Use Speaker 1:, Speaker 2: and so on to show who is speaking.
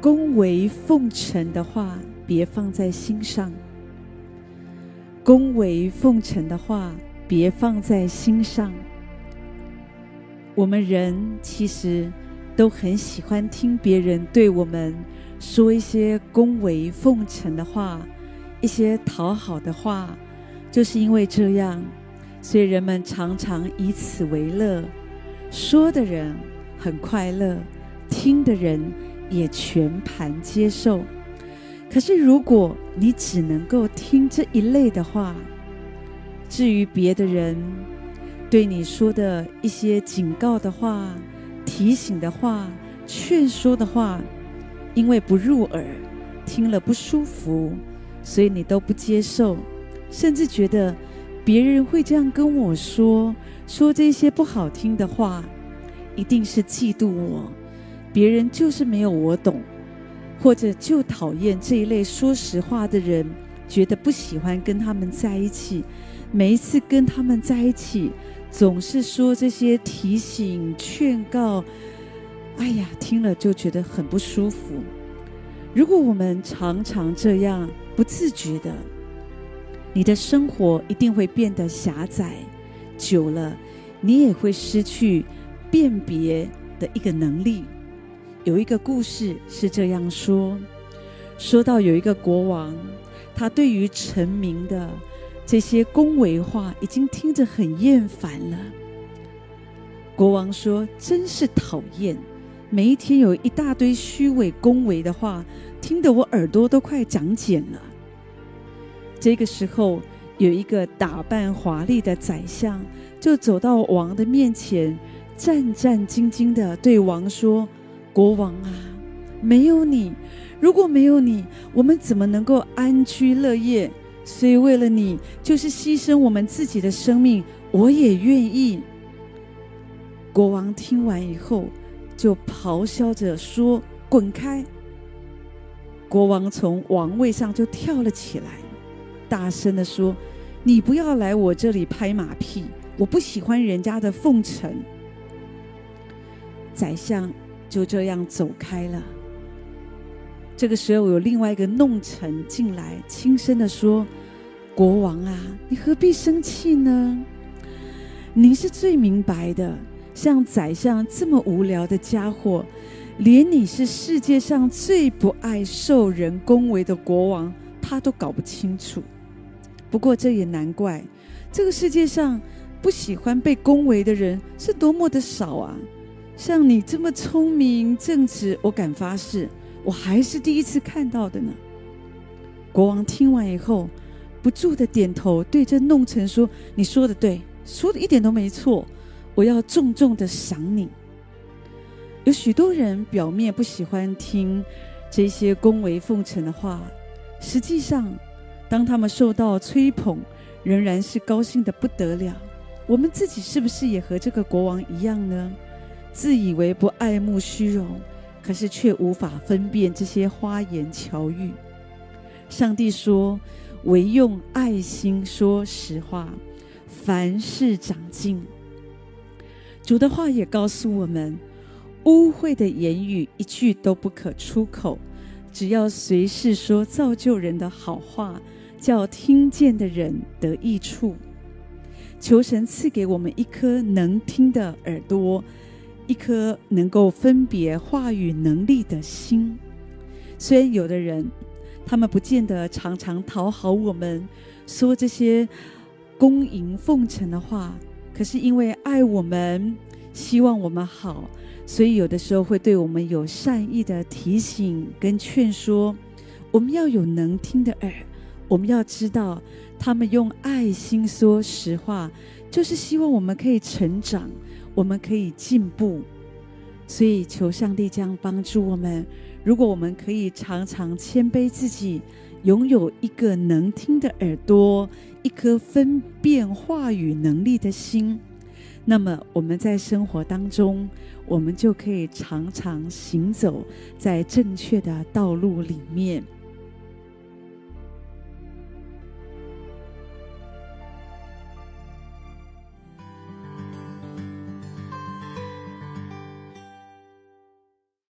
Speaker 1: 恭维奉承的话，别放在心上。恭维奉承的话，别放在心上。我们人其实都很喜欢听别人对我们说一些恭维奉承的话，一些讨好的话，就是因为这样，所以人们常常以此为乐，说的人很快乐，听的人。也全盘接受。可是，如果你只能够听这一类的话，至于别的人对你说的一些警告的话、提醒的话、劝说的话，因为不入耳，听了不舒服，所以你都不接受，甚至觉得别人会这样跟我说，说这些不好听的话，一定是嫉妒我。别人就是没有我懂，或者就讨厌这一类说实话的人，觉得不喜欢跟他们在一起。每一次跟他们在一起，总是说这些提醒、劝告，哎呀，听了就觉得很不舒服。如果我们常常这样不自觉的，你的生活一定会变得狭窄，久了，你也会失去辨别的一个能力。有一个故事是这样说：说到有一个国王，他对于臣民的这些恭维话已经听着很厌烦了。国王说：“真是讨厌，每一天有一大堆虚伪恭维的话，听得我耳朵都快长茧了。”这个时候，有一个打扮华丽的宰相就走到王的面前，战战兢兢地对王说。国王啊，没有你，如果没有你，我们怎么能够安居乐业？所以为了你，就是牺牲我们自己的生命，我也愿意。国王听完以后，就咆哮着说：“滚开！”国王从王位上就跳了起来，大声地说：“你不要来我这里拍马屁，我不喜欢人家的奉承。”宰相。就这样走开了。这个时候，有另外一个弄臣进来，轻声地说：“国王啊，你何必生气呢？您是最明白的。像宰相这么无聊的家伙，连你是世界上最不爱受人恭维的国王，他都搞不清楚。不过这也难怪，这个世界上不喜欢被恭维的人是多么的少啊！”像你这么聪明正直，我敢发誓，我还是第一次看到的呢。国王听完以后，不住的点头，对着弄臣说：“你说的对，说的一点都没错，我要重重的赏你。”有许多人表面不喜欢听这些恭维奉承的话，实际上，当他们受到吹捧，仍然是高兴的不得了。我们自己是不是也和这个国王一样呢？自以为不爱慕虚荣，可是却无法分辨这些花言巧语。上帝说：“唯用爱心说实话，凡事长进。”主的话也告诉我们：污秽的言语一句都不可出口，只要随时说造就人的好话，叫听见的人得益处。求神赐给我们一颗能听的耳朵。一颗能够分别话语能力的心，虽然有的人，他们不见得常常讨好我们，说这些恭迎奉承的话，可是因为爱我们，希望我们好，所以有的时候会对我们有善意的提醒跟劝说。我们要有能听的耳，我们要知道，他们用爱心说实话，就是希望我们可以成长。我们可以进步，所以求上帝这样帮助我们。如果我们可以常常谦卑自己，拥有一个能听的耳朵，一颗分辨话语能力的心，那么我们在生活当中，我们就可以常常行走在正确的道路里面。